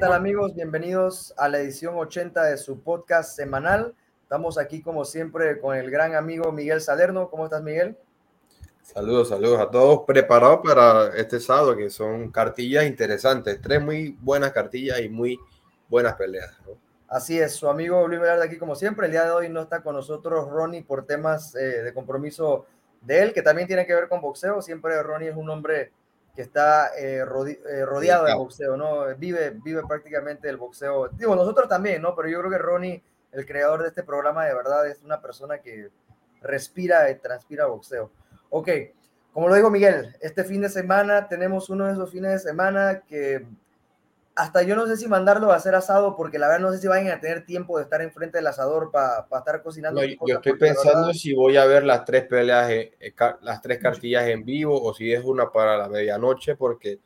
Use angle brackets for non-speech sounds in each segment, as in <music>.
Hola, ¿qué tal amigos? Bienvenidos a la edición 80 de su podcast semanal. Estamos aquí como siempre con el gran amigo Miguel Salerno. ¿Cómo estás, Miguel? Saludos, saludos a todos. Preparados para este sábado, que son cartillas interesantes. Tres muy buenas cartillas y muy buenas peleas. Así es, su amigo Luis Velarde aquí como siempre. El día de hoy no está con nosotros Ronnie por temas eh, de compromiso de él, que también tiene que ver con boxeo. Siempre Ronnie es un hombre que está eh, eh, rodeado de boxeo, ¿no? Vive, vive prácticamente el boxeo. Digo, nosotros también, ¿no? Pero yo creo que Ronnie, el creador de este programa, de verdad es una persona que respira y transpira boxeo. Ok, como lo digo Miguel, este fin de semana tenemos uno de esos fines de semana que hasta yo no sé si mandarlo a hacer asado porque la verdad no sé si vayan a tener tiempo de estar enfrente del asador para estar cocinando. yo estoy pensando si voy a ver las tres peleas, eh, las tres cartillas en vivo o si es una para la medianoche porque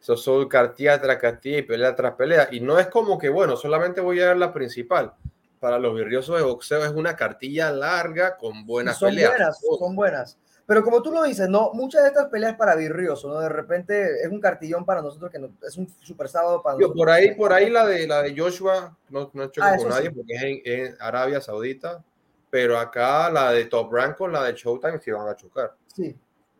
eso son cartillas tras cartilla y pelea tras pelea. Y no es como que, bueno, solamente voy a ver la principal. Para los virriosos de boxeo es una cartilla larga con buenas son peleas. Buenas, son buenas. Pero como tú lo dices, no, muchas de estas peleas para Virrioso, ¿no? De repente es un cartillón para nosotros que no, es un super sábado para nosotros. Por ahí, por ahí la de la de Joshua no, no choca ah, con nadie porque es en, Arabia Saudita, pero acá la de Top Rank con la de Showtime sí van a chocar. Sí,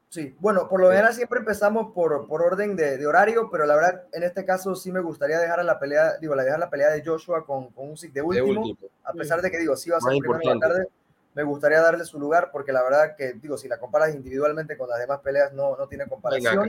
sí. Bueno, por lo general siempre empezamos por, por orden de, de, horario, pero la verdad en este caso sí me gustaría dejar a la pelea, digo, la dejar la pelea de Joshua con, con un SIC de último, a pesar de que digo, sí va a ser primero de la tarde me gustaría darle su lugar porque la verdad que, digo, si la comparas individualmente con las demás peleas, no, no tiene comparación.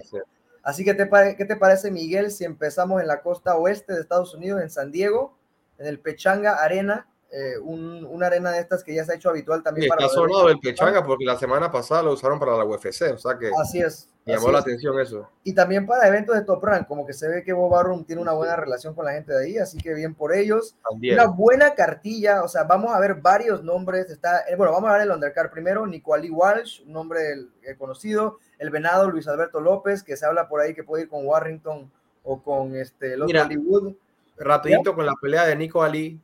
Así que, te, ¿qué te parece, Miguel, si empezamos en la costa oeste de Estados Unidos, en San Diego, en el Pechanga Arena, eh, un, una arena de estas que ya se ha hecho habitual también para... Está sonado el Pechanga porque la semana pasada lo usaron para la UFC, o sea que... Así es. llamó la atención eso. Y también para eventos de Top Rank, como que se ve que Bob Barroom tiene una buena relación con la gente de ahí, así que bien por ellos. Una buena cartilla, o sea, vamos a ver varios nombres. Está, eh, bueno, vamos a ver el undercard primero, Nico Ali Walsh, un nombre eh, conocido, el venado Luis Alberto López, que se habla por ahí que puede ir con Warrington o con este, los Hollywood. Rapidito con la pelea de Nico Ali,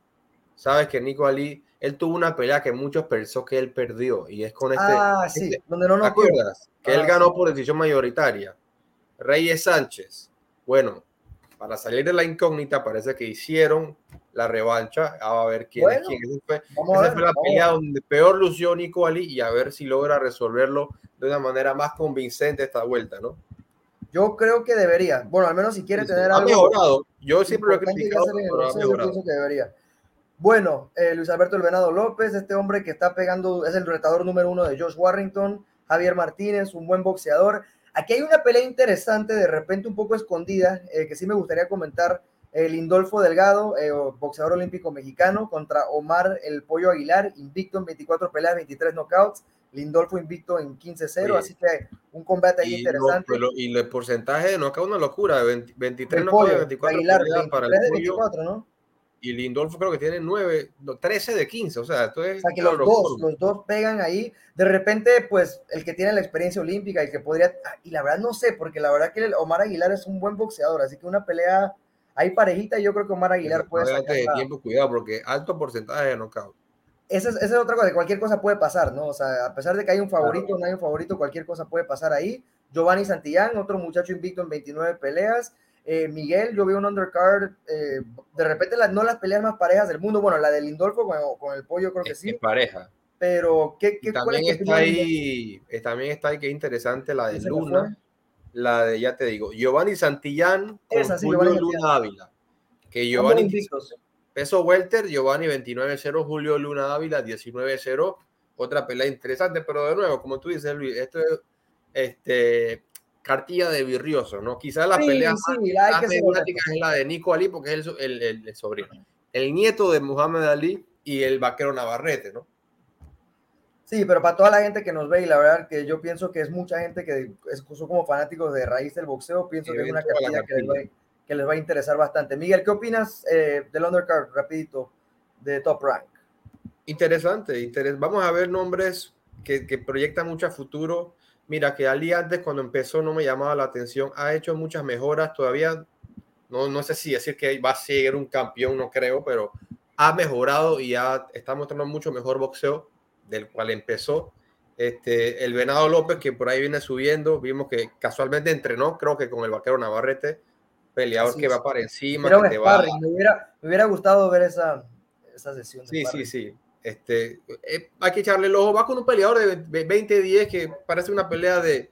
sabes que Nico Ali, él tuvo una pelea que muchos pensó que él perdió y es con este. Ah, sí, este, donde no nos acuerdas? Que él ah, ganó por decisión mayoritaria. Reyes Sánchez. Bueno, para salir de la incógnita, parece que hicieron la revancha. a ver quién es quién. Esa fue, la pelea donde peor lució Nico Ali y a ver si logra resolverlo de una manera más convincente esta vuelta, ¿no? Yo creo que debería. Bueno, al menos si quiere tener ha mejorado. Yo siempre lo he criticado, pero ha mejorado. que debería. Bueno, eh, Luis Alberto El Venado López, este hombre que está pegando, es el retador número uno de Josh Warrington, Javier Martínez, un buen boxeador. Aquí hay una pelea interesante, de repente un poco escondida, eh, que sí me gustaría comentar. El Lindolfo Delgado, eh, boxeador olímpico mexicano, contra Omar El Pollo Aguilar, invicto en 24 peleas, 23 knockouts. Lindolfo invicto en 15-0, así que un combate ahí interesante. y el porcentaje de knockout una locura, 23 knockouts, 24 Aguilar, para el de 24, ¿no? Y Lindolfo creo que tiene 9, 13 de 15, o sea, esto es... O sea, que los dos, los dos pegan ahí, de repente, pues, el que tiene la experiencia olímpica, el que podría, y la verdad no sé, porque la verdad que Omar Aguilar es un buen boxeador, así que una pelea ahí parejita, yo creo que Omar Aguilar puede sacar... de tiempo, cuidado, porque alto porcentaje de knockout. Esa es, esa es, otra cosa, cualquier cosa puede pasar, ¿no? O sea, a pesar de que hay un favorito o no hay un favorito, cualquier cosa puede pasar ahí. Giovanni Santillán, otro muchacho invicto en 29 peleas. Eh, Miguel, yo veo un undercard, eh, de repente no las peleas más parejas del mundo, bueno, la de Lindolfo con, el pollo creo que sí. Es pareja. Pero, ¿qué, qué también, está ahí, eh, también está ahí, que interesante, la de Luna, la de, ya te digo, Giovanni Santillán con Julio Luna Ávila. Que Giovanni, peso welter, Giovanni 29-0, Julio Luna Ávila 19-0, otra pelea interesante, pero de nuevo, como tú dices, Luis, esto es este, cartilla de virrioso, ¿no? Quizás la pelea más, es la de Nico Ali, porque es el, el, sobrino. El nieto de Muhammad Ali y el vaquero Navarrete, ¿no? Sí, pero para toda la gente que nos ve, y la verdad que yo pienso que es mucha gente que es, son como fanáticos de raíz del boxeo, pienso que es una cartilla, que les, va, que les, va, a interesar bastante. Miguel, ¿qué opinas eh, del undercard, rapidito, de Top Rank? Interesante, interesante. vamos a ver nombres que, que proyectan mucho a futuro Mira, que Ali antes cuando empezó no me llamaba la atención, ha hecho muchas mejoras, todavía no, no sé si decir que va a ser un campeón, no creo, pero ha mejorado y ya está mostrando mucho mejor boxeo del cual empezó. Este, el Venado López, que por ahí viene subiendo, vimos que casualmente entrenó, creo que con el vaquero Navarrete, peleador que va para encima. Que te va... me, hubiera, me hubiera gustado ver esa, esa sesión. sí, sí, sí. Este, eh, hay que echarle el ojo. Va con un peleador de 20-10 que parece una pelea de,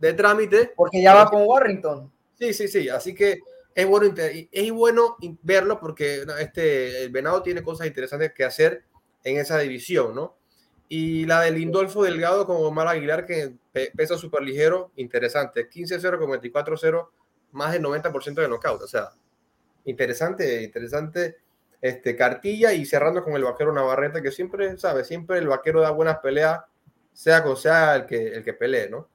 de trámite. Porque ya va con Warrington. Sí, sí, sí. Así que es bueno, es bueno verlo porque este, el Venado tiene cosas interesantes que hacer en esa división, ¿no? Y la de Lindolfo Delgado con Omar Aguilar, que pesa súper ligero, interesante. 15-0 con 24-0, más del 90% de knockout. O sea, interesante, interesante este, cartilla y cerrando con el vaquero Navarrete, que siempre, sabe, siempre el vaquero da buenas peleas, sea con sea el que, el que pelee, ¿no?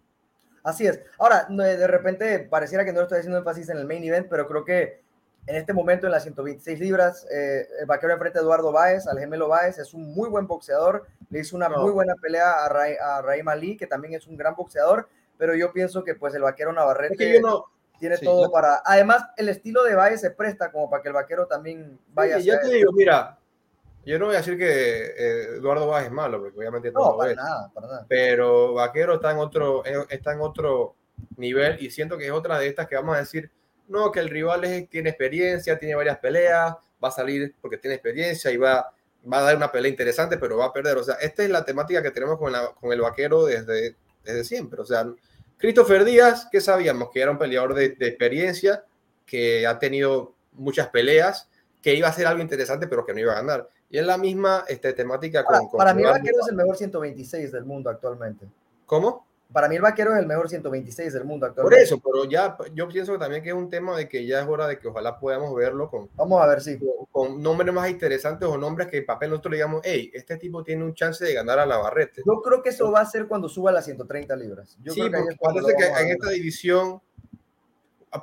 Así es. Ahora, de repente pareciera que no estoy haciendo énfasis en el main event, pero creo que en este momento en las 126 libras, eh, el vaquero enfrente a Eduardo Báez, al gemelo Báez, es un muy buen boxeador, le hizo una muy buena pelea a, Ray, a Raim Ali, que también es un gran boxeador, pero yo pienso que pues el vaquero Navarrete tiene todo para... Además, el estilo de Báez se presta como para que el vaquero también vaya sí, a... Yo te digo, mira, yo no voy a decir que eh, Eduardo Báez es malo, porque obviamente no, para nada, para nada. Pero vaquero está en otro, está en otro nivel y siento que es otra de estas que vamos a decir no, que el rival tiene experiencia, tiene varias peleas, va a salir porque tiene experiencia y va, va a dar una pelea interesante, pero va a perder. O sea, esta es la temática que tenemos con, con el vaquero desde, desde siempre. O sea, Christopher Díaz, que sabíamos que era un peleador de, experiencia, que ha tenido muchas peleas, que iba a ser algo interesante, pero que no iba a ganar. Y es la misma este, temática con, Para mí, Vaquero es el mejor 126 del mundo actualmente. ¿Cómo? Para mí el vaquero es el mejor 126 del mundo actualmente. Por eso, pero ya yo pienso también que es un tema de que ya es hora de que ojalá podamos verlo con, Vamos a ver si. con, nombres más interesantes o nombres que en papel nosotros digamos, hey, este tipo tiene un chance de ganar a Navarrete. Yo creo que eso va a ser cuando suba a las 130 libras. Yo sí, creo que parece que en esta división,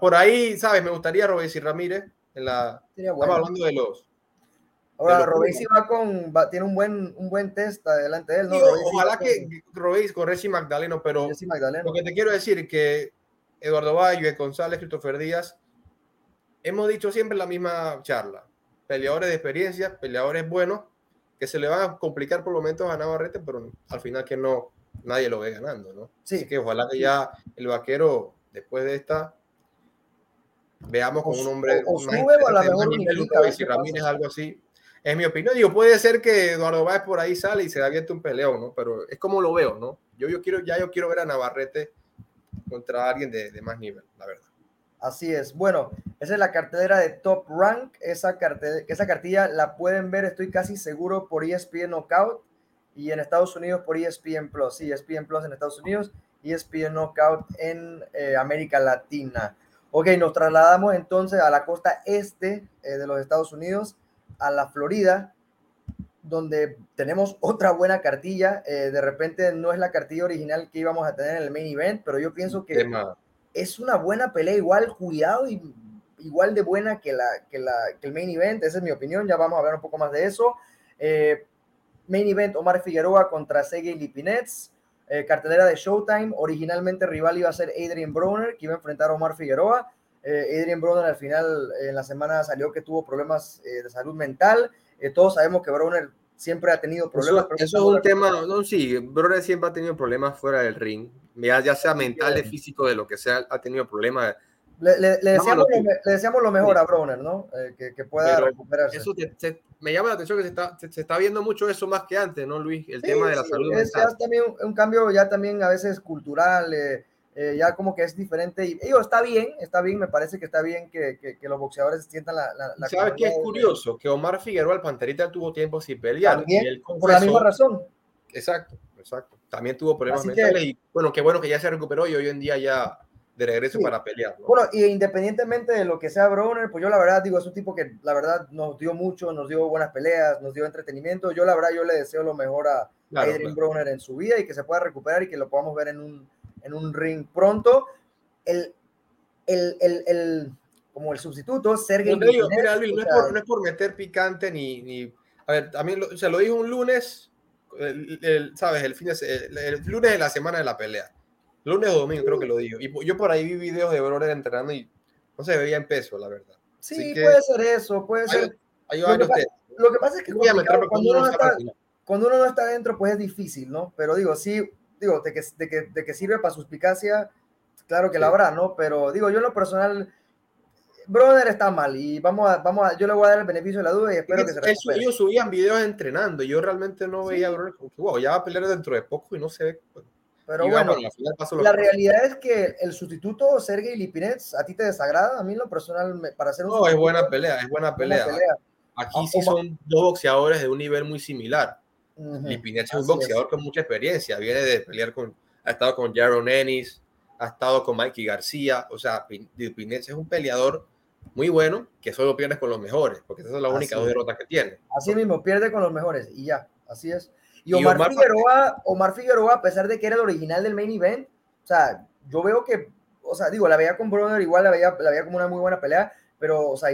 por ahí, ¿sabes? Me gustaría Robes y Ramírez. En la, Estamos hablando de los, Ahora, Robesi va con, tiene un buen, un buen test adelante de él, ¿no? ojalá que Robesi con Reggie Magdaleno, pero lo que te quiero decir es que Eduardo Bayo, González, Christopher Díaz, hemos dicho siempre la misma charla. Peleadores de experiencia, peleadores buenos, que se le van a complicar por momentos a Navarrete, pero al final que no, nadie lo ve ganando, ¿no? Sí. Así que ojalá que ya el vaquero, después de esta, veamos con un hombre. O, sube o a la mejor Ramírez, algo así, es mi opinión. Digo, puede ser que Eduardo Báez por ahí sale y se da abierto un peleo, ¿no? Pero es como lo veo, ¿no? Yo, yo quiero, ya yo quiero ver a Navarrete contra alguien de, de más nivel, la verdad. Así es. Bueno, esa es la cartera de Top Rank. Esa, esa cartilla la pueden ver, estoy casi seguro, por ESPN Knockout y en Estados Unidos por ESPN Plus. Sí, ESPN Plus en Estados Unidos y ESPN Knockout en eh, América Latina. Ok, nos trasladamos entonces a la costa este eh, de los Estados Unidos a la Florida, donde tenemos <laughs> otra buena cartilla. Eh, de repente no es la cartilla original que íbamos a tener en el main event, pero yo pienso que es una buena pelea, igual cuidado y igual de buena que, la, que, la, que el main event. Esa es mi opinión. Ya vamos a hablar un poco más de eso. Eh, main event Omar Figueroa contra Sergey Lipinets. Eh, cartelera de Showtime. Originalmente rival iba a ser Adrian Broner, que iba a enfrentar a Omar Figueroa. Eh, Adrian Broner al final en la semana salió que tuvo problemas eh, de salud mental. Eh, todos sabemos que Broner siempre ha tenido problemas. Eso, es un tema, no, sí, Broner siempre ha tenido problemas fuera del ring, ya, ya sea mental, de físico, de lo que sea, ha tenido problemas. Le, deseamos, lo, mejor a Broner, ¿no? que, pueda recuperarse. Eso me llama la atención que se está, se, está viendo mucho eso más que antes, ¿no, Luis? El tema de la salud mental. Es también un, cambio ya también a veces cultural, eh, ya como que es diferente. Y digo, está bien, está bien, me parece que está bien que, que, los boxeadores sientan la... la, ¿Sabes qué es curioso? Que Omar Figueroa, el Panterita, tuvo tiempo sin pelear. También, por la misma razón. Exacto, exacto. También tuvo problemas mentales y bueno, qué bueno que ya se recuperó y hoy en día ya de regreso para pelear. Bueno, y independientemente de lo que sea Broner, pues yo la verdad digo, es un tipo que la verdad nos dio mucho, nos dio buenas peleas, nos dio entretenimiento. Yo la verdad yo le deseo lo mejor a, Adrian Broner en su vida y que se pueda recuperar y que lo podamos ver en un en un ring pronto. El, el, el, el como el sustituto, Sergey. No, no, es por, meter picante ni, ni. A ver, también lo, lo dijo un lunes, el, ¿sabes? El, fin de, el, lunes de la semana de la pelea. Lunes o domingo, creo que lo dijo. Y yo por ahí vi videos de Broner entrenando y no se veía en peso, la verdad. Sí, puede ser eso, puede ser. lo, que lo, que pasa, es que cuando, uno no está, cuando uno no está dentro, pues es difícil, ¿no? Pero digo, sí, digo, de que, de que, de que sirve para suspicacia, claro que la habrá, ¿no? Pero digo, yo en lo personal, Brother está mal y vamos a, vamos a, yo le voy a dar el beneficio de la duda y espero que se recupere. Ellos subían videos entrenando y yo realmente no veía a Brother como que, wow, ya va a pelear dentro de poco y no se ve. Pero bueno, la, realidad es que el sustituto Sergey Lipinets a ti te desagrada, a mí lo personal para hacer un No, es buena pelea, es buena pelea. Aquí sí son dos boxeadores de un nivel muy similar. Lipinets es un boxeador con mucha experiencia, viene de pelear con ha estado con Jaron Ennis, ha estado con Mikey García, o sea, Pinets es un peleador muy bueno que solo pierde con los mejores, porque esa es la única dos derrotas que tiene. Así mismo, pierde con los mejores y ya, así es. Y Omar, Figueroa, Omar Figueroa, a pesar de que era el original del main event, o sea, yo veo que, o sea, digo, la veía con Brother, igual la veía, la veía como una muy buena pelea, pero, o sea,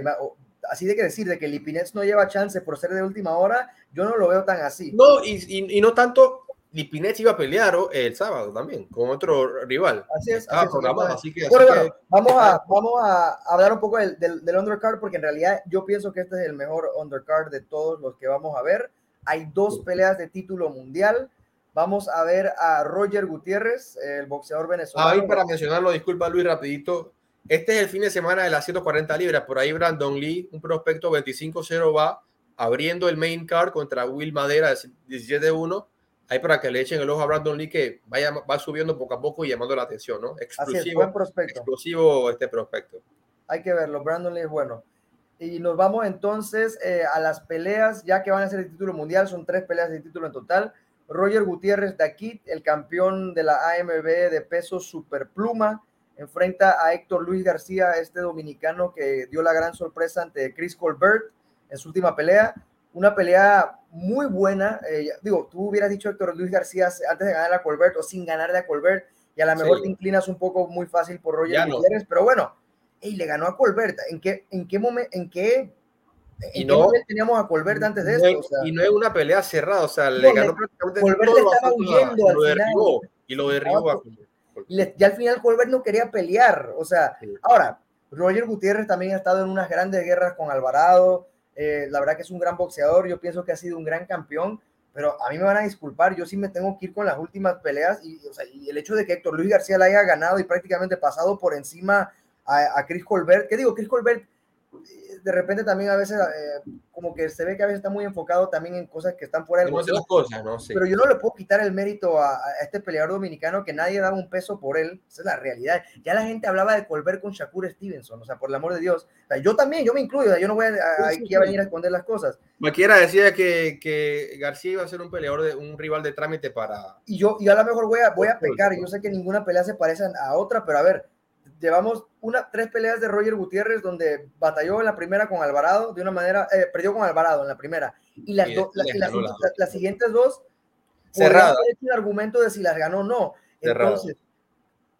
así de que decir de que Lipinets no lleva chance por ser de última hora, yo no lo veo tan así. No, y, y no tanto Lipinets iba a pelear el sábado también con otro rival. Así es. Así, que, bueno, vamos, a, vamos a hablar un poco del, del, undercard porque en realidad yo pienso que este es el mejor undercard de todos los que vamos a ver. Hay dos peleas de título mundial. Vamos a ver a Roger Gutiérrez, el boxeador venezolano. Ahí para mencionarlo, disculpa Luis, rapidito. Este es el fin de semana de las 140 libras. Por ahí Brandon Lee, un prospecto 25-0 va abriendo el main card contra Will Madera 17-1 ahí para que le echen el ojo a Brandon Lee que vaya, va subiendo poco a poco y llamando la atención, ¿no? Exclusivo, buen prospecto. Exclusivo este prospecto. Hay que verlo, Brandon Lee es bueno. Y nos vamos entonces eh, a las peleas, ya que van a ser el título mundial, son tres peleas de título en total. Roger Gutiérrez de aquí, el campeón de la AMB de peso superpluma, enfrenta a Héctor Luis García, este dominicano que dio la gran sorpresa ante Chris Colbert en su última pelea una pelea muy buena. Eh, digo, tú hubieras dicho Héctor Luis García antes de ganar a Colbert o sin ganarle a Colbert, y a lo mejor te inclinas un poco muy fácil por Roger Gutiérrez, pero bueno, y le ganó a Colbert. ¿En qué, en qué momento, en qué, y no, teníamos a Colbert antes de esto? y no es una pelea cerrada, o sea, le ganó prácticamente Colbert le estaba huyendo al final. y lo derribó. Y ya al final Colbert no quería pelear, o sea, ahora, Roger Gutiérrez también ha estado en unas grandes guerras con Alvarado, eh, la verdad que es un gran boxeador, yo pienso que ha sido un gran campeón, pero a mí me van a disculpar, yo sí me tengo que ir con las últimas peleas. Y, el hecho de que Héctor Luis García la haya ganado y prácticamente pasado por encima a, a Chris Colbert, ¿qué digo? Chris Colbert de repente también a veces eh, como que se ve que a veces está muy enfocado también en cosas que están fuera del cosas, ¿no? Pero yo no le puedo quitar el mérito a, este peleador dominicano que nadie daba un peso por él. Esa es la realidad. Ya la gente hablaba de Colbert con Shakur Stevenson, o sea, por el amor de Dios. yo también, yo me incluyo, yo no voy a, aquí a venir a esconder las cosas. Cualquiera decía que, que, García iba a ser un peleador, de un rival de trámite para... Y yo, y a lo mejor voy a, voy a pecar, yo sé que ninguna pelea se parece a otra, pero a ver, llevamos una, tres peleas de Roger Gutiérrez donde batalló en la primera con Alvarado de una manera, eh, perdió con Alvarado en la primera. Y las, las, siguientes dos, cerrado. el argumento de si las ganó o no. Entonces,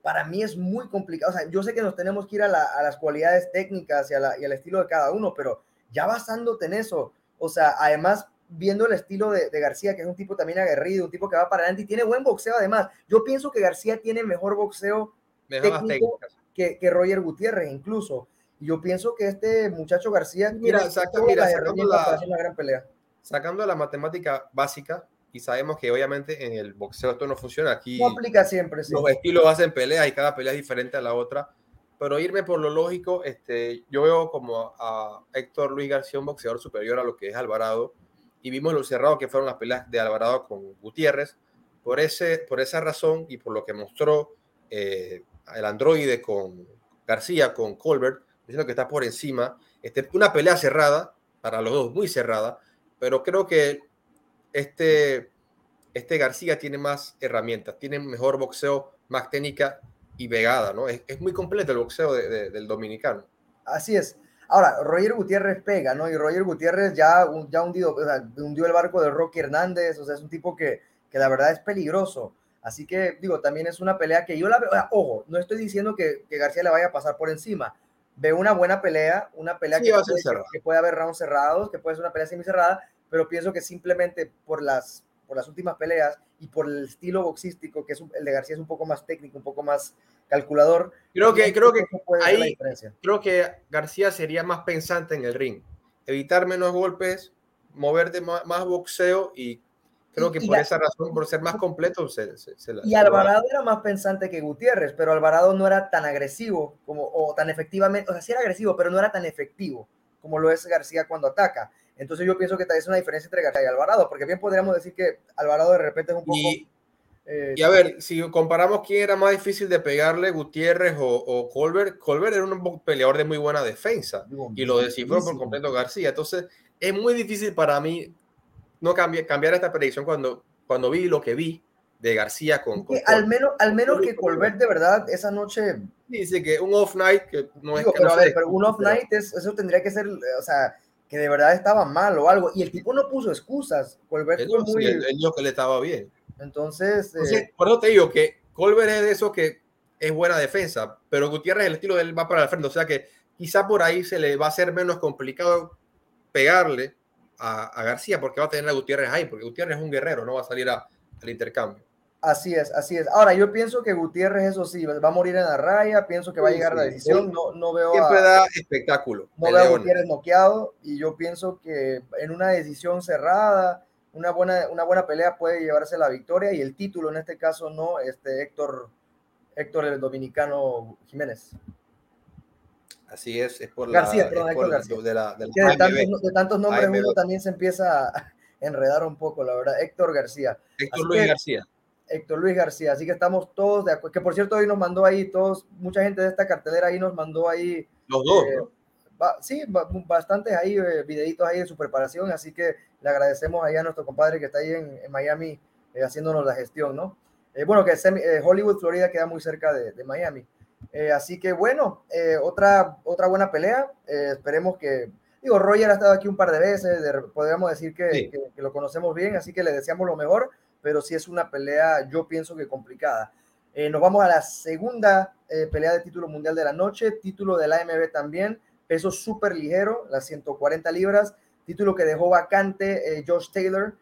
para mí es muy complicado. O sea, yo sé que nos tenemos que ir a, las cualidades técnicas y, y, al estilo de cada uno, pero ya basándote en eso, o sea, además viendo el estilo de, de, García, que es un tipo también aguerrido, un tipo que va para adelante y tiene buen boxeo además. Yo pienso que García tiene mejor boxeo técnico que, que Roger Gutiérrez incluso. Yo pienso que este muchacho García mira, sacando, la, una gran pelea. Sacando la matemática básica, y sabemos que obviamente en el boxeo esto no funciona. Aquí no aplica siempre. Los estilos hacen peleas y cada pelea es diferente a la otra. Pero irme por lo lógico, este, yo veo como a Héctor Luis García un boxeador superior a lo que es Alvarado. Y vimos lo cerrado que fueron las peleas de Alvarado con Gutiérrez. Por, ese, por esa razón y por lo que mostró eh, el androide con García, con Colbert, diciendo que está por encima. Este, una pelea cerrada, para los dos muy cerrada, pero creo que este, este García tiene más herramientas, tiene mejor boxeo, más técnica y vegada, ¿no? Es, muy completo el boxeo del dominicano. Así es. Ahora, Roger Gutiérrez pega, ¿no? Y Roger Gutiérrez ya, ya hundido, hundió el barco de Rocky Hernández, o sea, es un tipo que, que la verdad es peligroso. Así que, digo, también es una pelea que yo la veo, ojo, no estoy diciendo que, García le vaya a pasar por encima. Veo una buena pelea, una pelea que, puede, haber rounds cerrados, que puede ser una pelea semi cerrada, pero pienso que simplemente por las, por las últimas peleas y por el estilo boxístico, que es el de García es un poco más técnico, un poco más calculador. Creo que, creo que ahí, creo que García sería más pensante en el ring, evitar menos golpes, moverte más, más boxeo y Creo que por esa razón, por ser más completo, se, se, la, Y Alvarado era más pensante que Gutiérrez, pero Alvarado no era tan agresivo como, o tan efectivamente, o sea, sí era agresivo, pero no era tan efectivo como lo es García cuando ataca. Entonces yo pienso que es una diferencia entre García y Alvarado, porque bien podríamos decir que Alvarado de repente es un poco... Y, eh, y a ver, si comparamos quién era más difícil de pegarle, Gutiérrez o, o Colbert, Colbert era un peleador de muy buena defensa y lo descifró por completo García. Entonces es muy difícil para mí no cambiar, cambiar esta predicción cuando, cuando vi lo que vi de García con, al menos al menos que Colbert de verdad esa noche dice que un off night que no es pero, pero un off night eso tendría que ser o sea que de verdad estaba mal o algo. Y el tipo no puso excusas. Colbert fue muy él, que le estaba bien. Entonces, eh, por eso te digo que Colbert es de eso que es buena defensa pero Gutiérrez el estilo de él va para el frente. O sea que quizá por ahí se le va a ser menos complicado pegarle a, García porque va a tener a Gutiérrez ahí, porque Gutiérrez es un guerrero, no va a salir al intercambio. Así es, así es. Ahora, yo pienso que Gutiérrez, eso sí, va a morir en la raya, pienso que va a llegar a la decisión, no, no veo Siempre da espectáculo. No veo a Gutiérrez noqueado y yo pienso que en una decisión cerrada, una buena, una buena pelea puede llevarse la victoria y el título en este caso no, este Héctor, Héctor el Dominicano Jiménez. Así es, es por García, la, perdón, García. De, la, de, tantos, de, tantos, nombres uno también se empieza a <laughs> enredar un poco, la verdad. Héctor García. Héctor Luis García. Héctor Luis García, así que estamos todos de acuerdo. Que por cierto, hoy nos mandó ahí todos, mucha gente de esta cartelera ahí nos mandó ahí. Los dos. Eh, sí, bastantes ahí, eh, videitos ahí de su preparación, así que le agradecemos ahí a nuestro compadre que está ahí en, Miami eh, haciéndonos la gestión, ¿no? bueno, que Hollywood, Florida queda muy cerca de, de Miami. Eh, así que bueno, eh, otra, otra buena pelea. Eh, esperemos que, digo, Roger ha estado aquí un par de veces, podríamos decir que, que, lo conocemos bien, así que le deseamos lo mejor, pero sí es una pelea, yo pienso que complicada. nos vamos a la segunda pelea de título mundial de la noche, título de la AMB también, peso súper ligero, las 140 libras, título que dejó vacante Josh Taylor,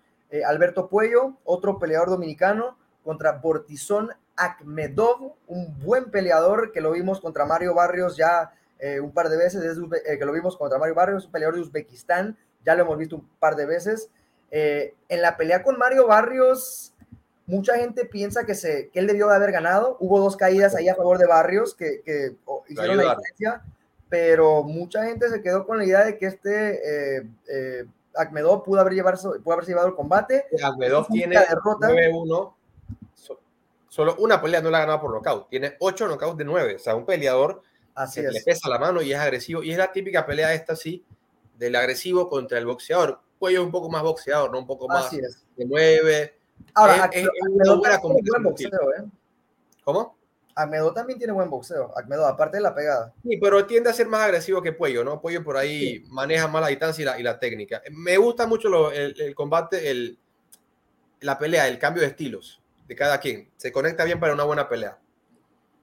Alberto Puello, otro peleador dominicano, contra Bortizón Akmedov, un buen peleador que lo vimos contra Mario Barrios ya eh, un par de veces, eh, que lo vimos contra Mario Barrios, un peleador de Uzbekistán, ya lo hemos visto un par de veces. Eh, en la pelea con Mario Barrios, mucha gente piensa que, se, que él debió de haber ganado. Hubo dos caídas ahí a favor de Barrios que, que oh, hicieron la diferencia, pero mucha gente se quedó con la idea de que este Akmedov pudo haber, llevarse, pudo haberse llevado el combate. Akmedov tiene derrota. 9-1 solo una pelea no la ha ganado por nocaut. Tiene ocho knockouts de nueve. O sea, un peleador Así que le pesa la mano y es agresivo. Y es la típica pelea esta, sí, del agresivo contra el boxeador. Cuello un poco más boxeador, ¿no? Un poco más de nueve. Ahora, es, una buena buen boxeo, ¿eh? ¿Cómo? Akmedo también tiene buen boxeo. Aparte de la pegada. Sí, pero tiende a ser más agresivo que Puello, ¿no? Puello por ahí maneja más la distancia y la, y la técnica. Me gusta mucho el, el, combate, el, la pelea, el cambio de estilos de cada quien. Se conecta bien para una buena pelea.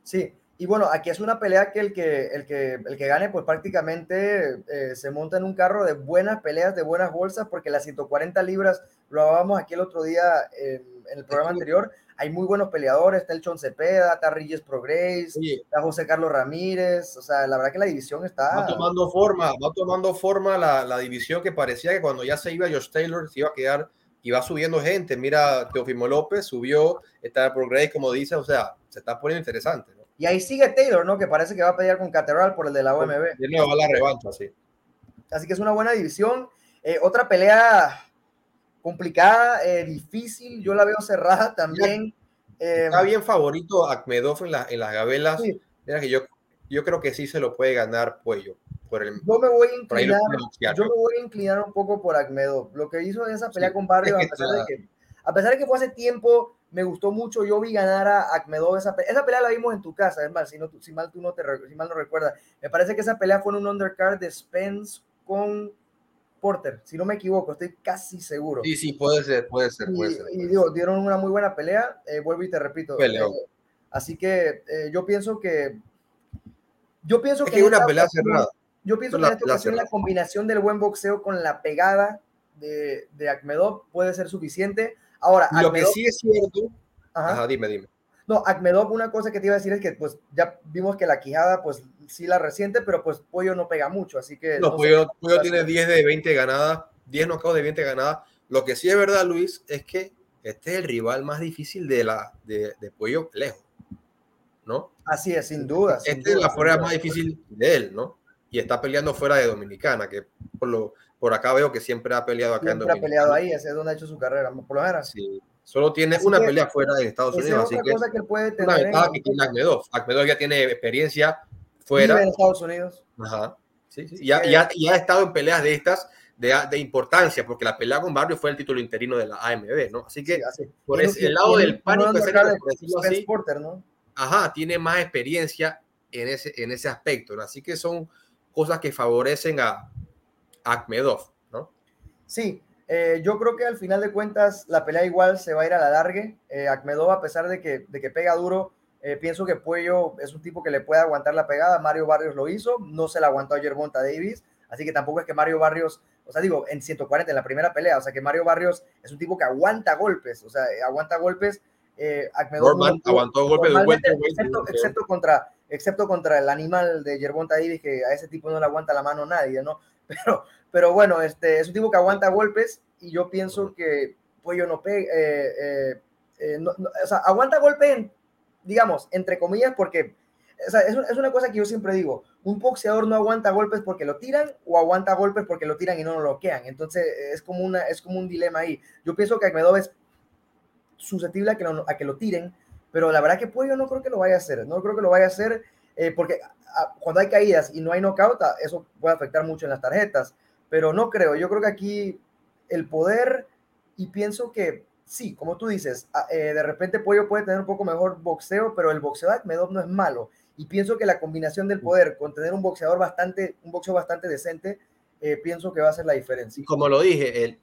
Sí, y bueno, aquí es una pelea que el que, el que, el que gane, pues prácticamente eh, se monta en un carro de buenas peleas, de buenas bolsas, porque las 140 libras, lo hablábamos aquí el otro día en el programa anterior, hay muy buenos peleadores, está el Chon Cepeda, está Regis Progress, está José Carlos Ramírez, o sea, la verdad que la división está... Va tomando forma, va tomando forma la, la división que parecía que cuando ya se iba Josh Taylor se iba a quedar y va subiendo gente. Mira, Teofimo López subió, está por Gray, como dice, o sea, se está poniendo interesante. Y ahí sigue Taylor, ¿no? Que parece que va a pelear con Cateral por el de la OMB. Nuevo, va la revancha, sí. Así que es una buena división. Eh, otra pelea complicada, eh, difícil, yo la veo cerrada también. está eh, bien favorito Akmedov en, en las gabelas. Mira que yo, yo creo que sí se lo puede ganar Puello yo, me voy a inclinar, yo me voy a inclinar un poco por Akmedo. Lo que hizo en esa pelea con Barrio, a, pesar de que, a pesar de que fue hace tiempo, me gustó mucho. Yo vi ganar a Akmedov esa pelea. Esa pelea la vimos en tu casa, es más, si, no, si mal tú no te si mal no recuerdas. Me parece que esa pelea fue en un undercard de Spence con Porter, si no me equivoco, estoy casi seguro. Sí, sí, puede ser, puede ser. Puede y, ser, y digo, dieron una muy buena pelea. Eh, vuelvo y te repito. Eh, así que eh, yo pienso que. Yo pienso que. Es una pelea cerrada yo pienso que en esta ocasión la, combinación del buen boxeo con la pegada de, de Akmedov puede ser suficiente. Ahora, lo que sí es cierto. Ajá. dime, dime. No, Akmedov, una cosa que te iba a decir es que pues ya vimos que la quijada pues sí la reciente, pero pues Pollo no pega mucho, así que... No, Pollo, Pollo tiene 10 de 20 ganadas, 10 knockouts de 20 ganadas. Lo que sí es verdad, Luis, es que este es el rival más difícil de, la, de, de Pollo lejos, ¿no? Así es, sin duda. Esta es la prueba más difícil de él, ¿no? Y está peleando fuera de Dominicana, que por, lo, por acá veo que siempre ha peleado acá en Dominicana. ha peleado ahí, ese es donde ha hecho su carrera, por lo menos. Sí, solo tiene una pelea fuera de Estados Unidos, así que, que puede tener una ventaja que tiene ya tiene experiencia fuera. de Estados Unidos. Ajá. Sí, sí. Ya, ya, ya, ha estado en peleas de estas de, de, importancia, porque la pelea con Barrio fue el título interino de la AMB, ¿no? Así que por el lado del pánico así, ¿no? ajá, tiene más experiencia en ese, en ese aspecto, ¿no? Así que son cosas que favorecen a, Akmedov, ¿no? Sí, eh, yo creo que al final de cuentas la pelea igual se va a ir a la largue. Eh, Akmedov, a pesar de que, de que pega duro, eh, pienso que Puello es un tipo que le puede aguantar la pegada. Mario Barrios lo hizo, no se la aguantó ayer Monta Davis. Así que tampoco es que Mario Barrios, o sea, digo, en 140 en la primera pelea, o sea, que Mario Barrios es un tipo que aguanta golpes, o sea, aguanta golpes. Eh, aguantó golpes de excepto, excepto, contra, excepto contra el animal de Yerbonta Davis, que a ese tipo no le aguanta la mano nadie, ¿no? <laughs> Pero, pero bueno, este, es un tipo que aguanta golpes y yo pienso que Puello no pega, eh, eh, o sea, aguanta golpes digamos, entre comillas, porque o es, una cosa que yo siempre digo, un boxeador no aguanta golpes porque lo tiran o aguanta golpes porque lo tiran y no lo bloquean. Entonces es como, una, es como un dilema ahí. Yo pienso que Akmedov es susceptible a que, lo, a que lo tiren, pero la verdad que Pollo no creo que lo vaya a hacer. No creo que lo vaya a hacer eh, porque cuando hay caídas y no hay knockout, eso puede afectar mucho en las tarjetas. Pero no creo. Yo creo que aquí el poder y pienso que sí, como tú dices, eh, de repente Pollo puede tener un poco mejor boxeo, pero el boxeo de Akmedov no es malo. Y pienso que la combinación del poder con tener un boxeador bastante, un boxeo bastante decente, eh, pienso que va a ser la diferencia. Como lo dije, el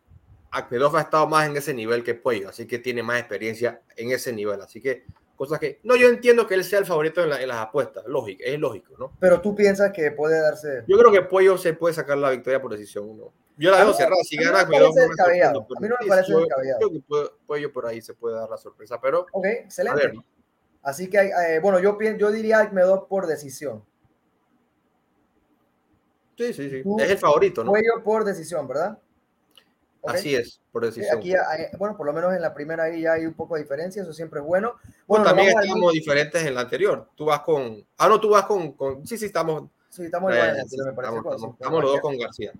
Akmedov ha estado más en ese nivel que Pollo, así que tiene más experiencia en ese nivel. Así que cosas que no yo entiendo que él sea el favorito en, las apuestas lógico es lógico no pero tú piensas que puede darse yo creo que Pollo se puede sacar la victoria por decisión ¿no? yo la dejo cerrada si gana a mí no me parece descabellado creo que Pollo por ahí se puede dar la sorpresa pero ok excelente. así que eh, bueno yo yo diría Medov por decisión. Sí sí sí es el favorito ¿no? Pollo por decisión verdad Así es, por decisión. Aquí, bueno, por lo menos en la primera ahí ya hay un poco de diferencia, eso siempre es bueno. Bueno, también estamos diferentes en la anterior. Tú vas con. Ah, no, tú vas con. con... Sí, sí, estamos. Sí, estamos igual en la me parece. Estamos, los dos con García.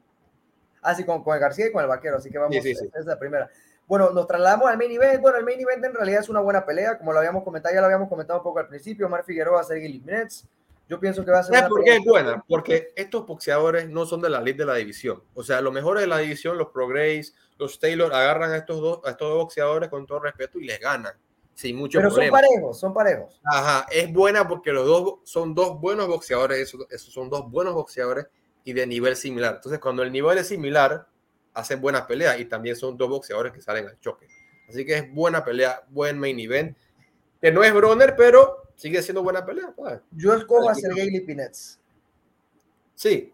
Ah, sí, con, con, el García y con el Vaquero, así que vamos. Sí, sí, es la primera. Bueno, nos trasladamos al main event. Bueno, el main event en realidad es una buena pelea, como lo habíamos comentado, ya lo habíamos comentado un poco al principio. Omar Figueroa, Sergey Lipnets. Yo pienso que va a ser. por qué es buena? Porque estos boxeadores no son de la ley de la división. O sea, los mejores de la división, los Pro Grace, los Taylor, agarran a estos dos, a estos dos boxeadores con todo respeto y les ganan. Sin mucho Pero son parejos, son parejos. Ajá, es buena porque los dos son dos buenos boxeadores, esos, esos son dos buenos boxeadores y de nivel similar. Entonces, cuando el nivel es similar, hacen buenas peleas y también son dos boxeadores que salen al choque. Así que es buena pelea, buen main event. Que no es Bronner, pero sigue siendo buena pelea. Yo escojo a Sergey Lipinets. Sí.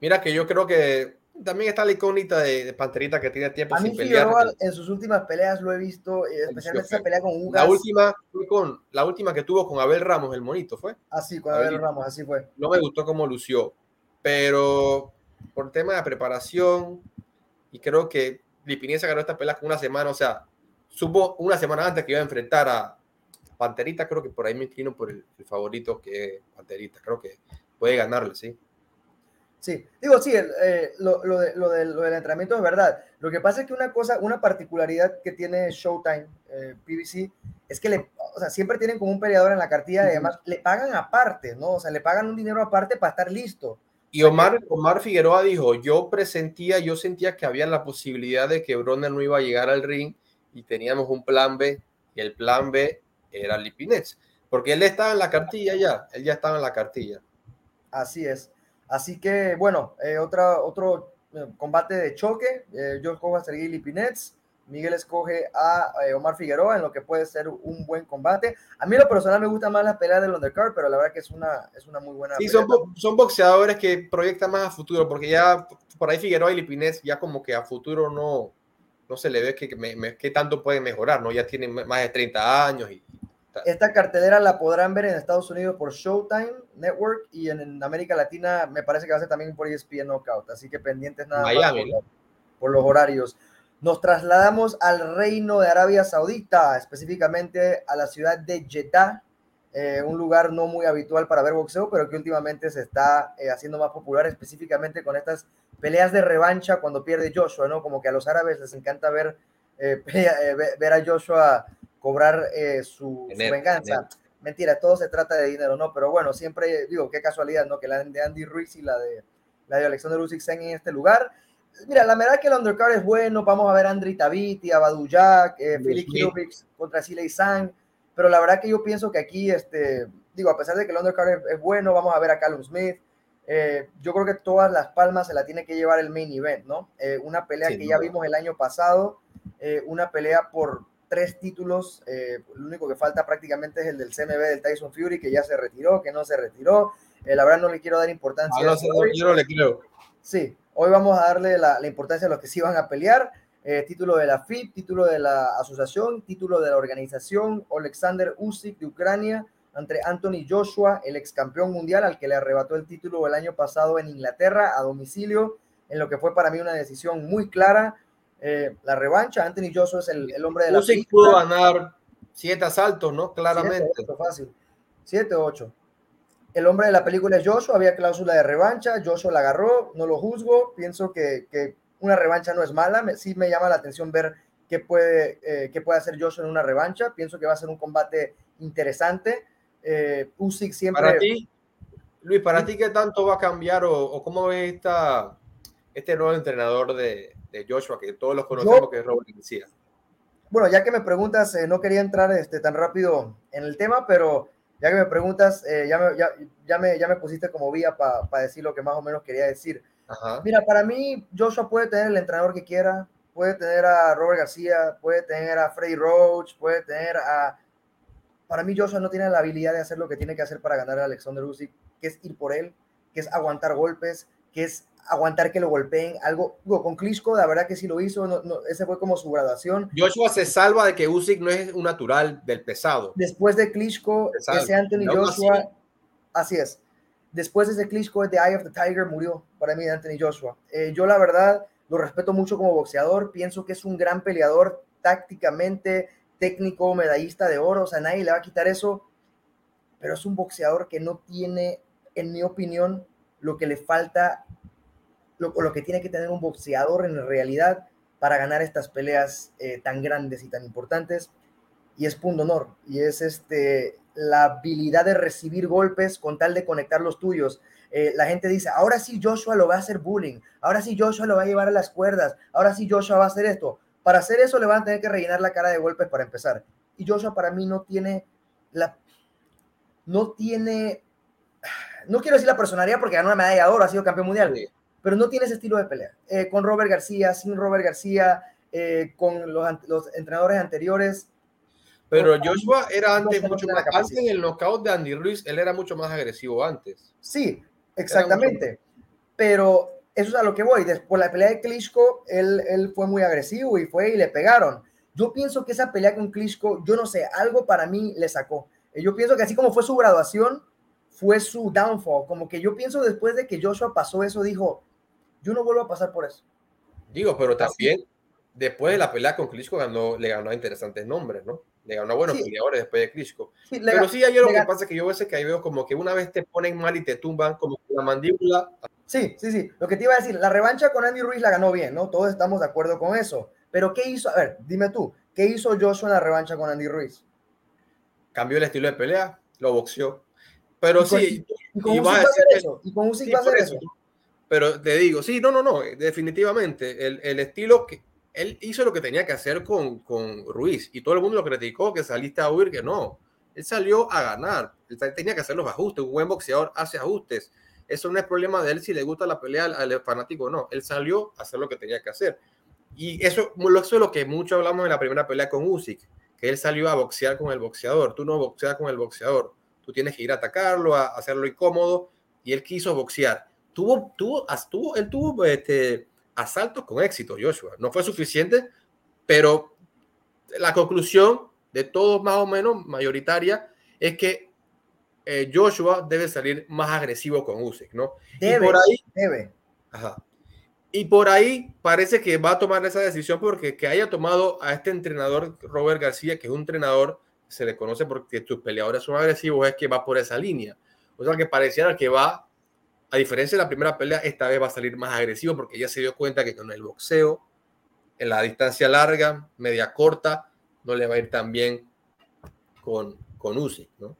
Mira que yo creo que también está la icónica de, Panterita que tiene tiempo a sin pelear. en sus últimas peleas lo he visto, eh, especialmente esa pelea con Ugas. La última, con, la última que tuvo con Abel Ramos, el monito, ¿fue? Así, con Abel, Ramos, así fue. No me gustó cómo lució, pero por tema de preparación, y creo que Lipinesa ganó esta pelea con una semana, o sea, supo una semana antes que iba a enfrentar a, Panterita creo que por ahí me inclino por el, favorito que es Panterita. Creo que puede ganarle, sí. Sí, digo, sí, eh, lo, lo, de, lo, del entrenamiento es verdad. Lo que pasa es que una cosa, una particularidad que tiene Showtime, eh, PBC, es que le, o sea, siempre tienen como un peleador en la cartilla y además le pagan aparte, ¿no? O sea, le pagan un dinero aparte para estar listo. Y Omar, Omar Figueroa dijo, yo presentía, yo sentía que había la posibilidad de que Bronner no iba a llegar al ring y teníamos un plan B y el plan B era Lipinets, porque él estaba en la cartilla ya, él ya estaba en la cartilla. Así es. Así que, bueno, eh, otra, otro eh, combate de choque. Eh, yo escojo a Sergei Lipinets. Miguel escoge a Omar Figueroa en lo que puede ser un buen combate. A mí lo personal me gusta más la pelea del undercard, pero la verdad que es una, es una muy buena. Sí, son, son, boxeadores que proyectan más a futuro, porque ya por ahí Figueroa y Lipinets ya como que a futuro no, no se le ve que, que, tanto puede mejorar, ¿no? Ya tienen más de 30 años y, esta cartelera la podrán ver en Estados Unidos por Showtime Network y en, América Latina me parece que va a ser también por ESPN Knockout, así que pendientes nada más por, los horarios. Nos trasladamos al reino de Arabia Saudita, específicamente a la ciudad de Jeddah, eh, un lugar no muy habitual para ver boxeo, pero que últimamente se está eh, haciendo más popular, específicamente con estas peleas de revancha cuando pierde Joshua, ¿no? Como que a los árabes les encanta ver, eh, <laughs> ver a Joshua cobrar su, venganza. Mentira, todo se trata de dinero, ¿no? Pero bueno, siempre digo, qué casualidad, ¿no? Que la de Andy Ruiz y la de, la de Alexander Usyk estén en este lugar. Mira, la verdad que el undercard es bueno, vamos a ver a Andri Tabiti, a Badu Jack, Philip contra Siley Sang pero la verdad que yo pienso que aquí, este, digo, a pesar de que el undercard es, bueno, vamos a ver a Callum Smith. Eh, yo creo que todas las palmas se la tiene que llevar el main event, ¿no? Eh, una pelea que ya vimos el año pasado, eh, una pelea por tres títulos, lo único que falta prácticamente es el del CMB del Tyson Fury, que ya se retiró, que no se retiró. la verdad no le quiero dar importancia. Ah, no, yo no le creo. Sí, hoy vamos a darle la, la importancia a los que sí van a pelear. Eh, título de la FIP, título de la asociación, título de la organización, Alexander Usyk de Ucrania ante Anthony Joshua, el ex campeón mundial al que le arrebató el título el año pasado en Inglaterra a domicilio, en lo que fue para mí una decisión muy clara. Eh, la revancha, Anthony Joshua es el, hombre de la Usyk pudo ganar siete asaltos, ¿no? Claramente. Siete, fácil. Siete, ocho. El hombre de la película es Joshua, había cláusula de revancha, Joshua la agarró, no lo juzgo, pienso que, que una revancha no es mala, sí me llama la atención ver qué puede, eh, qué puede hacer Joshua en una revancha. Pienso que va a ser un combate interesante. Eh, Usyk siempre... Para ti, Luis, ¿para ti qué tanto va a cambiar o, cómo ve esta, este nuevo entrenador de, Joshua, que todos los conocemos, que es Robert García? Bueno, ya que me preguntas, eh, no quería entrar este, tan rápido en el tema, pero ya que me preguntas, eh, ya, me, ya, ya, me, ya me pusiste como vía para decir lo que más o menos quería decir. Mira, para mí, Joshua puede tener el entrenador que quiera, puede tener a Robert García, puede tener a Freddy Roach, puede tener a. Para mí, Joshua no tiene la habilidad de hacer lo que tiene que hacer para ganar a Alexander Usyk, que es ir por él, que es aguantar golpes, que es aguantar que lo golpeen. Algo con Klitschko, la verdad que sí lo hizo, no, ese fue como su graduación. Joshua se salva de que Usyk no es un natural del pesado. Después de Klitschko, ese Anthony Joshua, así es después de ese Klitschko de Eye of the Tiger murió para mí Anthony Joshua. Eh, yo la verdad lo respeto mucho como boxeador, pienso que es un gran peleador tácticamente, técnico, medallista de oro, o sea, nadie le va a quitar eso, pero es un boxeador que no tiene, en mi opinión, lo que le falta, lo, que tiene que tener un boxeador en realidad para ganar estas peleas eh, tan grandes y tan importantes, y es punto honor, y es este, la habilidad de recibir golpes con tal de conectar los tuyos. Eh, la gente dice, ahora sí Joshua lo va a hacer bullying, ahora sí Joshua lo va a llevar a las cuerdas, ahora sí Joshua va a hacer esto. Para hacer eso le van a tener que rellenar la cara de golpes para empezar. Y Joshua para mí no tiene la... No tiene... No quiero decir la personalidad porque ganó una medalla de oro, ha sido campeón mundial, pero no tiene ese estilo de pelea. Eh, con Robert García, sin Robert García, eh, con los, los entrenadores anteriores, pero Joshua era antes mucho más, antes del knockout de Andy Ruiz, él era mucho más agresivo antes. Sí, exactamente. Pero eso es a lo que voy. Después la pelea de Klitschko, él, él fue muy agresivo y fue y le pegaron. Yo pienso que esa pelea con Klitschko, yo no sé, algo para mí le sacó. Yo pienso que así como fue su graduación, fue su downfall. Como que yo pienso después de que Joshua pasó eso, dijo, yo no vuelvo a pasar por eso. Digo, pero también después de la pelea con Klitschko ganó, le ganó a interesantes nombres, ¿no? Le ganó a buenos peleadores después de Klitschko. Pero sí hay algo que pasa que yo a veces que ahí veo como que una vez te ponen mal y te tumban como la mandíbula. Sí, sí, sí. Lo que te iba a decir, la revancha con Andy Ruiz la ganó bien, ¿no? Todos estamos de acuerdo con eso. Pero ¿qué hizo? A ver, dime tú, ¿qué hizo Joshua en la revancha con Andy Ruiz? Cambió el estilo de pelea, lo boxeó. Pero sí. Y con Usyk va a hacer eso. Y con Usyk va a hacer eso. Pero te digo, sí, no, no, no, definitivamente. El, el estilo que, él hizo lo que tenía que hacer con, con Ruiz y todo el mundo lo criticó que saliste a huir, que no. Él salió a ganar, él tenía que hacer los ajustes, un buen boxeador hace ajustes. Eso no es problema de él si le gusta la pelea al, fanático o no. Él salió a hacer lo que tenía que hacer. Y eso, eso es lo que mucho hablamos en la primera pelea con Usyk, que él salió a boxear con el boxeador. Tú no boxeas con el boxeador. Tú tienes que ir a atacarlo, a hacerlo incómodo. Y él quiso boxear. Tuvo, tuvo, tuvo, él tuvo este, asaltos con éxito, Joshua. No fue suficiente, pero la conclusión de todos más o menos mayoritaria es que eh, Joshua debe salir más agresivo con Usyk, ¿no? Debe, por ahí, debe. Ajá. Y por ahí parece que va a tomar esa decisión porque que haya tomado a este entrenador Robert García, que es un entrenador, se le conoce porque sus peleadores son agresivos, es que va por esa línea. O sea que pareciera que va, a diferencia de la primera pelea, esta vez va a salir más agresivo porque ya se dio cuenta que con el boxeo, en la distancia larga, media corta, no le va a ir tan bien con, con Uzi, ¿no?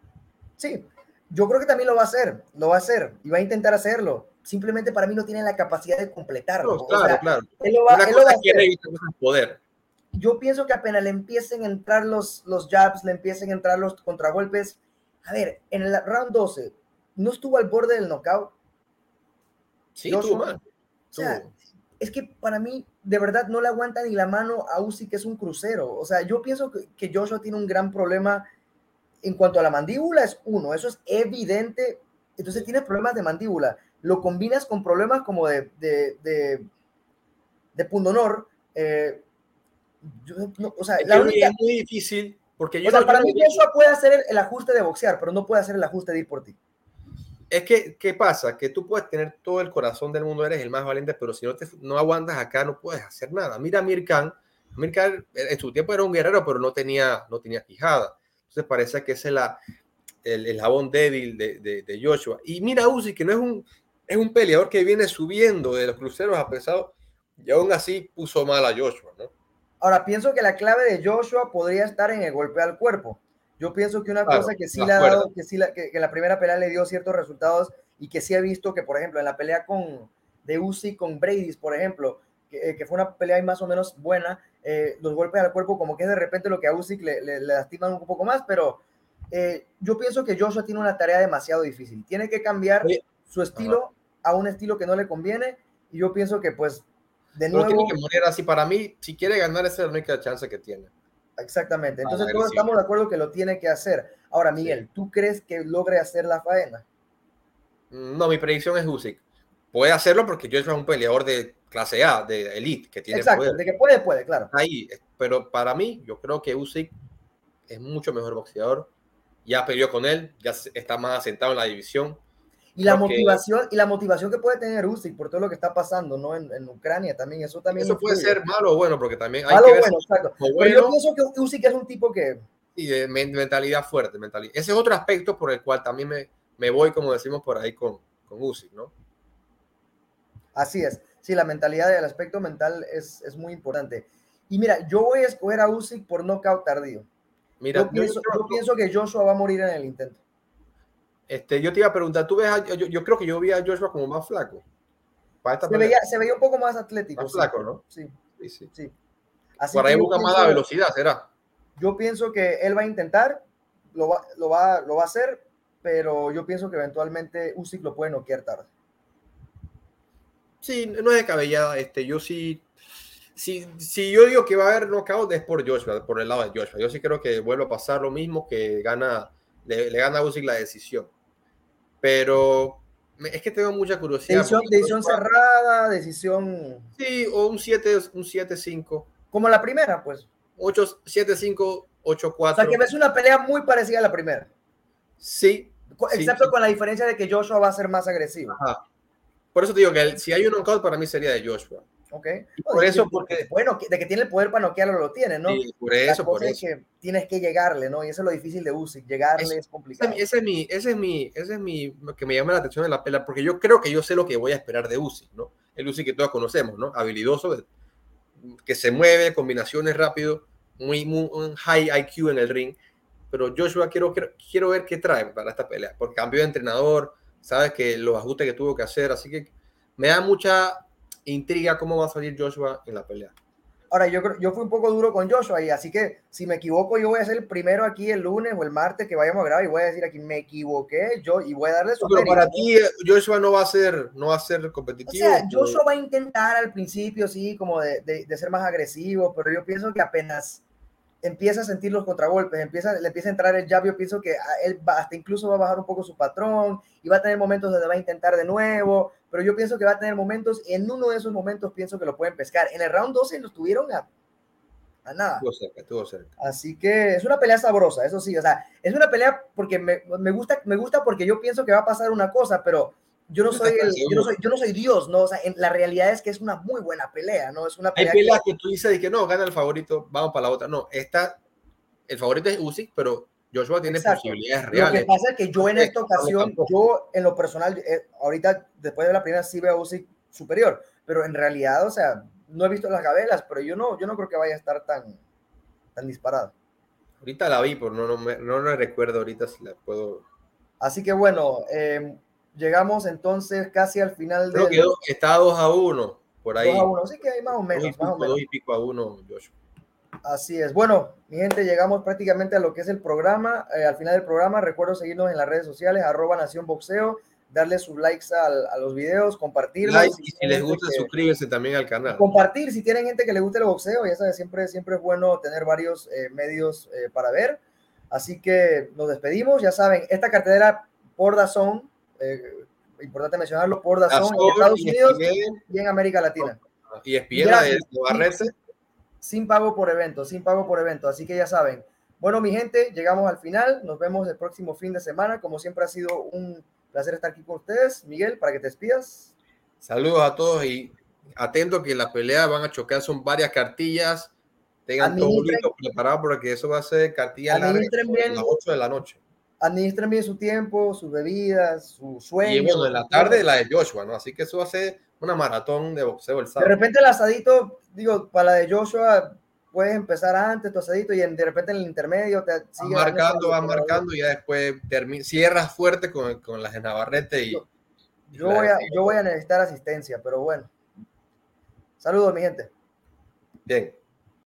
Sí, yo creo que también lo va a hacer, lo va a hacer y va a intentar hacerlo. Simplemente para mí no tiene la capacidad de completarlo. claro, claro. Él lo va, él lo va a hacer. poder. Yo pienso que apenas le empiecen a entrar los, los jabs, le empiecen a entrar los contragolpes. A ver, en el round 12, ¿no estuvo al borde del knockout? Sí, estuvo mal. O sea, es que para mí, de verdad, no le aguanta ni la mano a Uzi, que es un crucero. O sea, yo pienso que, Joshua tiene un gran problema en cuanto a la mandíbula, es uno, eso es evidente. Entonces tiene problemas de mandíbula. Lo combinas con problemas como de, de, de, de pundonor. Eh, o sea, la única, es muy difícil porque yo o sea, para mí Joshua puede hacer el, ajuste de boxear, pero no puede hacer el ajuste de ir por ti. Es que, ¿qué pasa? Que tú puedes tener todo el corazón del mundo, eres el más valiente, pero si no, te, no aguantas acá, no puedes hacer nada. Mira a Mirkan. Mirkan en su tiempo era un guerrero, pero no tenía, no tenía quijada. Entonces parece que ese es la, el, el jabón débil de, de, Joshua. Y mira Uzi, que no es un, es un peleador que viene subiendo de los cruceros a pesado y aún así puso mal a Joshua, ¿no? Ahora, pienso que la clave de Joshua podría estar en el golpe al cuerpo. Yo pienso que una cosa que sí le ha dado, que sí la, que, que, la primera pelea le dio ciertos resultados y que sí ha visto que, por ejemplo, en la pelea con de Uzi con Brady, por ejemplo, que, eh, que, fue una pelea más o menos buena, eh, los golpes al cuerpo como que de repente lo que a Usyk le, le, le lastiman un poco más, pero eh, yo pienso que Joshua tiene una tarea demasiado difícil. Tiene que cambiar su estilo a un estilo que no le conviene y yo pienso que pues de nuevo... No tiene que morir así. Para mí, si quiere ganar, esa es la única chance que tiene. Exactamente. Entonces todos estamos de acuerdo que lo tiene que hacer. Ahora, Miguel, sí. ¿tú crees que logre hacer la faena? No, mi predicción es Usyk. Puede hacerlo porque Joshua es un peleador de clase A, de elite, que tiene Exacto, poder. de que puede, puede, claro. Ahí, pero para mí, yo creo que Usyk es mucho mejor boxeador. Ya peleó con él, ya está más asentado en la división. Y la porque... motivación y la motivación que puede tener Usyk por todo lo que está pasando, ¿no? En, en Ucrania también, eso también. Eso puede ser malo o bueno, porque también hay malo que ver bueno, exacto. Bueno, Pero yo pienso que Usyk es un tipo que y de mentalidad fuerte, mentalidad. Ese es otro aspecto por el cual también me, me voy, como decimos por ahí, con, con Usyk, ¿no? Así es sí, la mentalidad del aspecto mental es, es, muy importante. Y mira, yo voy a escoger a Usyk por knockout tardío. Mira, yo, pienso, yo, yo, pienso, que Joshua va a morir en el intento. Este, yo te iba a preguntar, tú ves, a, yo, yo, creo que yo vi a Joshua como más flaco. se, veía, se, veía, un poco más atlético. Más sí. flaco, ¿no? Sí, sí, sí. sí. Así por ahí busca más la velocidad, ¿será? Yo pienso que él va a intentar, lo va, lo va, lo va a hacer, pero yo pienso que eventualmente Usyk lo puede noquear tarde. Sí, no es descabellada. Este, yo sí. Si, si yo digo que va a haber knockout es por Joshua, por el lado de Joshua. Yo sí creo que vuelve a pasar lo mismo, que gana, le, le gana a Usyk la decisión. Pero es que tengo mucha curiosidad. Decisión, decisión cerrada, decisión. Sí, o un 7-5. Un 7, Como la primera, pues. 7-5, 8-4. O sea, que ves una pelea muy parecida a la primera. Sí. Excepto sí, con la diferencia de que Joshua va a ser más agresivo. Ajá. Por eso te digo que el, si hay un knockout para mí sería de Joshua. Ok. Y por eso, porque. Bueno, de que tiene el poder para noquearlo, lo tiene, ¿no? Sí, por eso, por eso. que tienes que llegarle, ¿no? Y eso es lo difícil de Usyk, llegarle es, es complicado. Ese, es mi, ese es mi, ese es mi, que me llama la atención de la pelea, porque yo creo que yo sé lo que voy a esperar de Usyk, ¿no? El Usyk que todos conocemos, ¿no? Habilidoso, que se mueve, combinaciones rápido, muy, muy un high IQ en el ring. Pero Joshua quiero, quiero, quiero ver qué trae para esta pelea, porque cambió de entrenador, sabes que los ajustes que tuvo que hacer, así que me da mucha intriga cómo va a salir Joshua en la pelea. Ahora, yo, yo fui un poco duro con Joshua y así que si me equivoco, yo voy a ser el primero aquí el lunes o el martes que vayamos a grabar y voy a decir aquí me equivoqué yo y voy a darle su Pero para ti Joshua no va a ser no va a ser competitivo. O sea, Joshua va a intentar al principio sí como de, de, de ser más agresivo, pero yo pienso que apenas empieza a sentir los contragolpes, empieza, le empieza a entrar el jab, yo pienso que él va, hasta incluso va a bajar un poco su patrón y va a tener momentos donde va a intentar de nuevo, pero yo pienso que va a tener momentos, en uno de esos momentos pienso que lo pueden pescar. En el round 12 lo tuvieron a, a nada. Estuvo cerca, estuvo cerca. Así que es una pelea sabrosa, eso sí, o sea, es una pelea porque me, me, gusta, me gusta porque yo pienso que va a pasar una cosa, pero yo no soy, yo, no soy yo no soy Dios, ¿no? O sea, en, la realidad es que es una muy buena pelea, ¿no? Es una pelea Hay peleas que... tú dices que no, gana el favorito, vamos para la otra. No, esta, el favorito es Usyk, pero Joshua tiene posibilidades reales. Lo que pasa es que yo en esta ocasión, yo en lo personal, eh, ahorita después de la primera sí veo a Usyk superior, pero en realidad, o sea, no he visto las gabelas, pero yo no, yo no creo que vaya a estar tan, tan disparado. Ahorita la vi, pero no, no, me, no, recuerdo ahorita si la puedo. Así que bueno, eh, llegamos entonces casi al final de. Creo que está 2 a 1, por ahí. 2 a 1, sí que hay más o menos. Dos y, pico, y pico a 1, Joshua. Así es. Bueno, mi gente, llegamos prácticamente a lo que es el programa. Eh, al final del programa, recuerdo seguirnos en las redes sociales, arroba Nación Boxeo darle sus likes a los videos, compartirlos. y si, les gusta, suscríbete también al canal. Compartir, si tienen gente que le guste el boxeo, ya sabes, siempre, siempre es bueno tener varios eh, medios eh, para ver. Así que nos despedimos, ya saben, esta cartelera por Dazón, eh, importante mencionarlo, por Dazón en Estados Unidos y en América Latina. Y espiela de Barrete. Sin pago por evento, sin pago por evento, así que ya saben. Bueno, mi gente, llegamos al final, nos vemos el próximo fin de semana, como siempre ha sido un placer estar aquí con ustedes. Miguel, para que te despidas. Saludos a todos y atento que la pelea van a chocar, son varias cartillas. Tengan todo listo preparado porque eso va a ser cartilla a las 8 de la noche. Administren bien su tiempo, sus bebidas, su sueño. Y bueno, en la tarde la de Joshua, ¿no? Así que eso ser una maratón de boxeo el sábado. De repente el asadito, digo, para la de Joshua, puedes empezar antes tu asadito y de repente en el intermedio te sigue marcando, vas marcando y ya después cierras fuerte con, con las de Navarrete y yo, voy a, yo voy a necesitar asistencia, pero bueno. Saludos, mi gente. Bien.